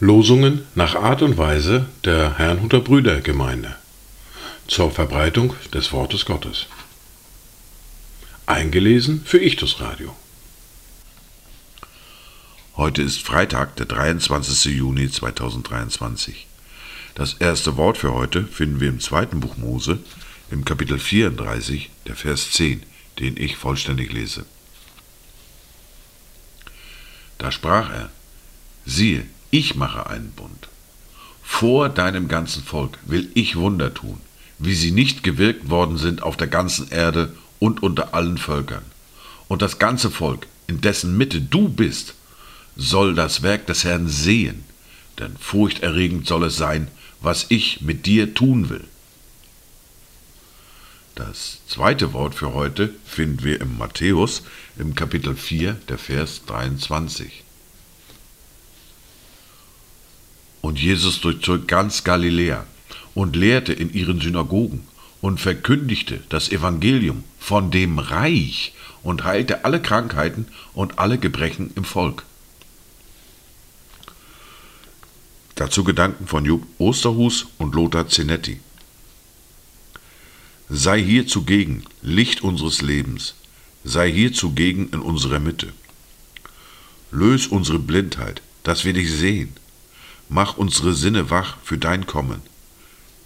Losungen nach Art und Weise der Herrnhuter Brüdergemeinde zur Verbreitung des Wortes Gottes. Eingelesen für Ichtus Radio. Heute ist Freitag, der 23. Juni 2023. Das erste Wort für heute finden wir im zweiten Buch Mose, im Kapitel 34, der Vers 10, den ich vollständig lese. Da sprach er, siehe, ich mache einen Bund. Vor deinem ganzen Volk will ich Wunder tun, wie sie nicht gewirkt worden sind auf der ganzen Erde und unter allen Völkern. Und das ganze Volk, in dessen Mitte du bist, soll das Werk des Herrn sehen, denn furchterregend soll es sein, was ich mit dir tun will. Das zweite Wort für heute finden wir im Matthäus im Kapitel 4, der Vers 23. Und Jesus durchzog ganz Galiläa und lehrte in ihren Synagogen und verkündigte das Evangelium von dem Reich und heilte alle Krankheiten und alle Gebrechen im Volk. Dazu Gedanken von Jupp Osterhus und Lothar Zenetti. Sei hier zugegen, Licht unseres Lebens, sei hier zugegen in unserer Mitte. Lös unsere Blindheit, dass wir dich sehen Mach unsere Sinne wach für dein Kommen.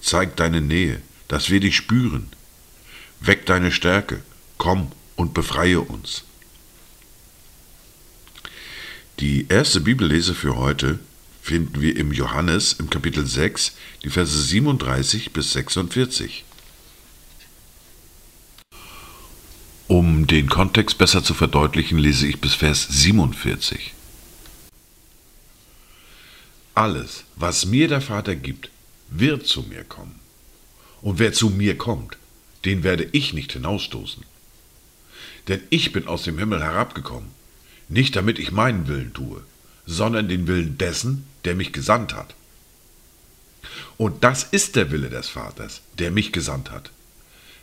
Zeig deine Nähe, dass wir dich spüren. Weck deine Stärke, komm und befreie uns. Die erste Bibellese für heute finden wir im Johannes im Kapitel 6, die Verse 37 bis 46. Um den Kontext besser zu verdeutlichen, lese ich bis Vers 47. Alles, was mir der Vater gibt, wird zu mir kommen. Und wer zu mir kommt, den werde ich nicht hinausstoßen. Denn ich bin aus dem Himmel herabgekommen, nicht damit ich meinen Willen tue, sondern den Willen dessen, der mich gesandt hat. Und das ist der Wille des Vaters, der mich gesandt hat,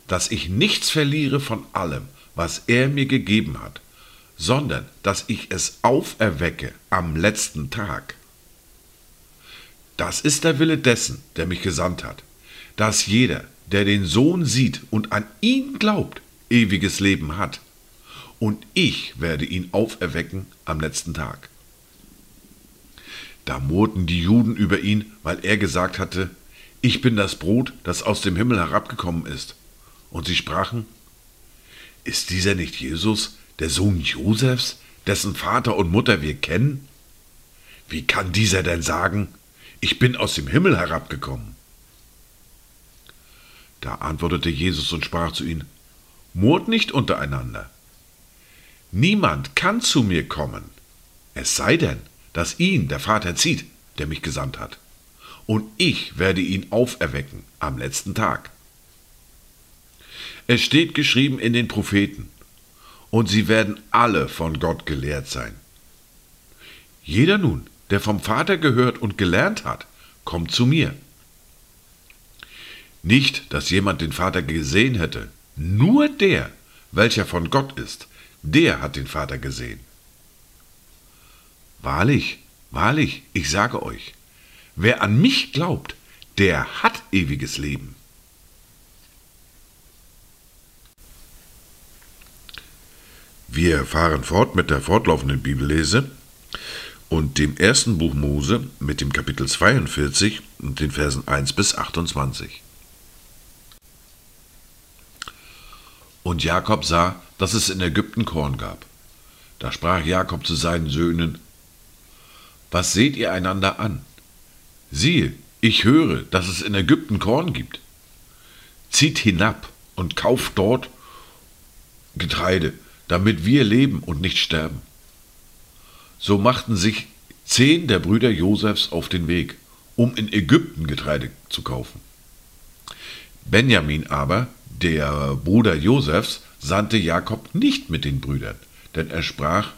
dass ich nichts verliere von allem, was er mir gegeben hat, sondern dass ich es auferwecke am letzten Tag. Das ist der Wille dessen, der mich gesandt hat, dass jeder, der den Sohn sieht und an ihn glaubt, ewiges Leben hat. Und ich werde ihn auferwecken am letzten Tag. Da murrten die Juden über ihn, weil er gesagt hatte, ich bin das Brot, das aus dem Himmel herabgekommen ist. Und sie sprachen, ist dieser nicht Jesus, der Sohn Josefs, dessen Vater und Mutter wir kennen? Wie kann dieser denn sagen, ich bin aus dem Himmel herabgekommen. Da antwortete Jesus und sprach zu ihnen, Murrt nicht untereinander. Niemand kann zu mir kommen, es sei denn, dass ihn der Vater zieht, der mich gesandt hat. Und ich werde ihn auferwecken am letzten Tag. Es steht geschrieben in den Propheten, und sie werden alle von Gott gelehrt sein. Jeder nun, der vom Vater gehört und gelernt hat, kommt zu mir. Nicht, dass jemand den Vater gesehen hätte, nur der, welcher von Gott ist, der hat den Vater gesehen. Wahrlich, wahrlich, ich sage euch, wer an mich glaubt, der hat ewiges Leben. Wir fahren fort mit der fortlaufenden Bibellese und dem ersten Buch Mose mit dem Kapitel 42 und den Versen 1 bis 28. Und Jakob sah, dass es in Ägypten Korn gab. Da sprach Jakob zu seinen Söhnen, Was seht ihr einander an? Siehe, ich höre, dass es in Ägypten Korn gibt. Zieht hinab und kauft dort Getreide, damit wir leben und nicht sterben. So machten sich zehn der Brüder Josefs auf den Weg, um in Ägypten Getreide zu kaufen. Benjamin aber, der Bruder Josefs, sandte Jakob nicht mit den Brüdern, denn er sprach,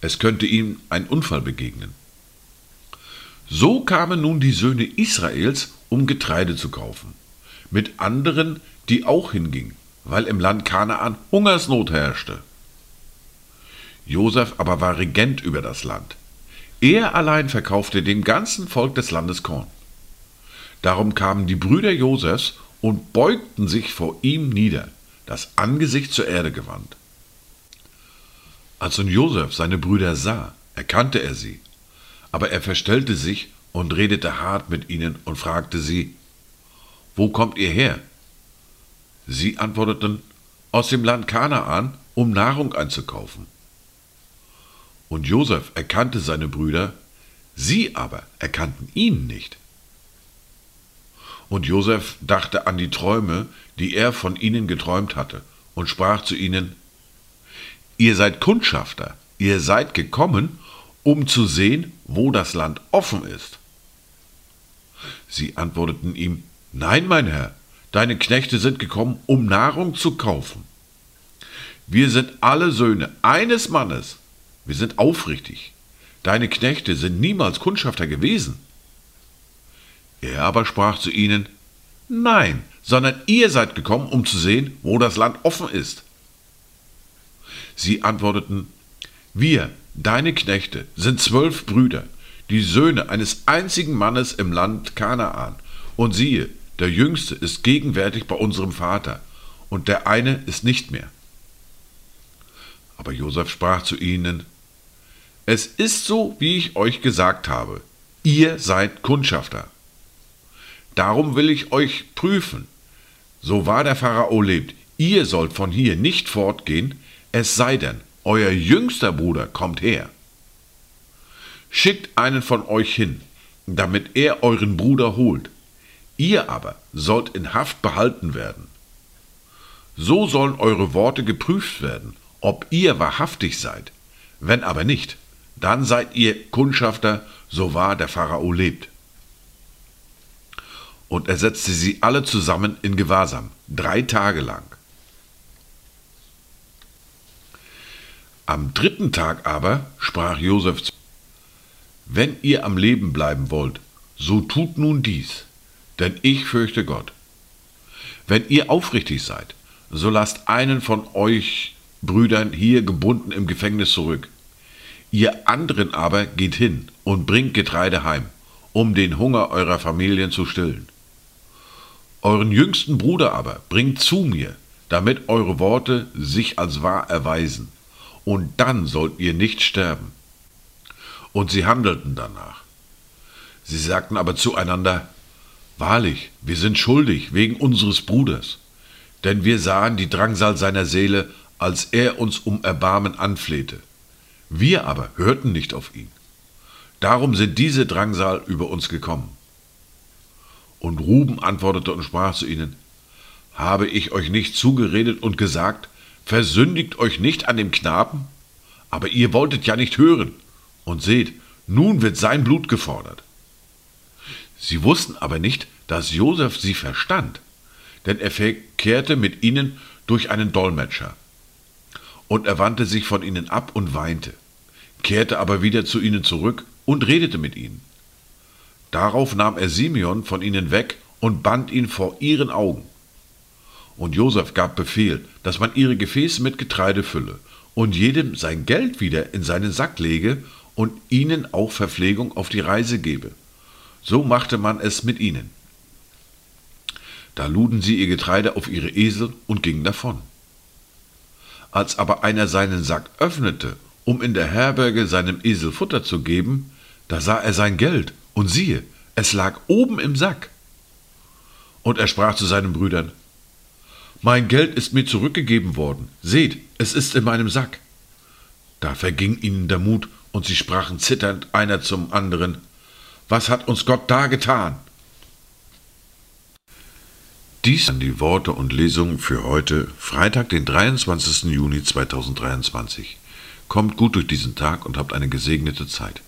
es könnte ihm ein Unfall begegnen. So kamen nun die Söhne Israels, um Getreide zu kaufen, mit anderen, die auch hingingen, weil im Land Kanaan Hungersnot herrschte. Josef aber war Regent über das Land. Er allein verkaufte dem ganzen Volk des Landes Korn. Darum kamen die Brüder Josefs und beugten sich vor ihm nieder, das Angesicht zur Erde gewandt. Als nun Josef seine Brüder sah, erkannte er sie, aber er verstellte sich und redete hart mit ihnen und fragte sie, Wo kommt ihr her? Sie antworteten, Aus dem Land Kanaan, um Nahrung einzukaufen. Und Josef erkannte seine Brüder, sie aber erkannten ihn nicht. Und Josef dachte an die Träume, die er von ihnen geträumt hatte, und sprach zu ihnen, Ihr seid Kundschafter, ihr seid gekommen, um zu sehen, wo das Land offen ist. Sie antworteten ihm, Nein, mein Herr, deine Knechte sind gekommen, um Nahrung zu kaufen. Wir sind alle Söhne eines Mannes, wir sind aufrichtig. Deine Knechte sind niemals Kundschafter gewesen. Er aber sprach zu ihnen, Nein, sondern ihr seid gekommen, um zu sehen, wo das Land offen ist. Sie antworteten, Wir, deine Knechte, sind zwölf Brüder, die Söhne eines einzigen Mannes im Land Kanaan. Und siehe, der jüngste ist gegenwärtig bei unserem Vater, und der eine ist nicht mehr. Aber Josef sprach zu ihnen, Es ist so, wie ich euch gesagt habe, ihr seid Kundschafter. Darum will ich euch prüfen. So wahr der Pharao lebt, ihr sollt von hier nicht fortgehen, es sei denn, euer jüngster Bruder kommt her. Schickt einen von euch hin, damit er euren Bruder holt. Ihr aber sollt in Haft behalten werden. So sollen eure Worte geprüft werden, ob ihr wahrhaftig seid. Wenn aber nicht, dann seid ihr Kundschafter, so wahr der Pharao lebt und er setzte sie alle zusammen in Gewahrsam, drei Tage lang. Am dritten Tag aber sprach Josef zu Wenn ihr am Leben bleiben wollt, so tut nun dies, denn ich fürchte Gott. Wenn ihr aufrichtig seid, so lasst einen von euch Brüdern hier gebunden im Gefängnis zurück. Ihr anderen aber geht hin und bringt Getreide heim, um den Hunger eurer Familien zu stillen. Euren jüngsten Bruder aber bringt zu mir, damit eure Worte sich als wahr erweisen, und dann sollt ihr nicht sterben. Und sie handelten danach. Sie sagten aber zueinander, Wahrlich, wir sind schuldig wegen unseres Bruders, denn wir sahen die Drangsal seiner Seele, als er uns um Erbarmen anflehte. Wir aber hörten nicht auf ihn. Darum sind diese Drangsal über uns gekommen. Und Ruben antwortete und sprach zu ihnen, Habe ich euch nicht zugeredet und gesagt, versündigt euch nicht an dem Knaben? Aber ihr wolltet ja nicht hören. Und seht, nun wird sein Blut gefordert. Sie wussten aber nicht, dass Josef sie verstand, denn er verkehrte mit ihnen durch einen Dolmetscher. Und er wandte sich von ihnen ab und weinte, kehrte aber wieder zu ihnen zurück und redete mit ihnen. Darauf nahm er Simeon von ihnen weg und band ihn vor ihren Augen. Und Josef gab Befehl, dass man ihre Gefäße mit Getreide fülle und jedem sein Geld wieder in seinen Sack lege und ihnen auch Verpflegung auf die Reise gebe. So machte man es mit ihnen. Da luden sie ihr Getreide auf ihre Esel und gingen davon. Als aber einer seinen Sack öffnete, um in der Herberge seinem Esel Futter zu geben, da sah er sein Geld und siehe, es lag oben im Sack. Und er sprach zu seinen Brüdern, Mein Geld ist mir zurückgegeben worden, seht, es ist in meinem Sack. Da verging ihnen der Mut, und sie sprachen zitternd einer zum anderen, Was hat uns Gott da getan? Dies sind die Worte und Lesungen für heute, Freitag, den 23. Juni 2023. Kommt gut durch diesen Tag und habt eine gesegnete Zeit.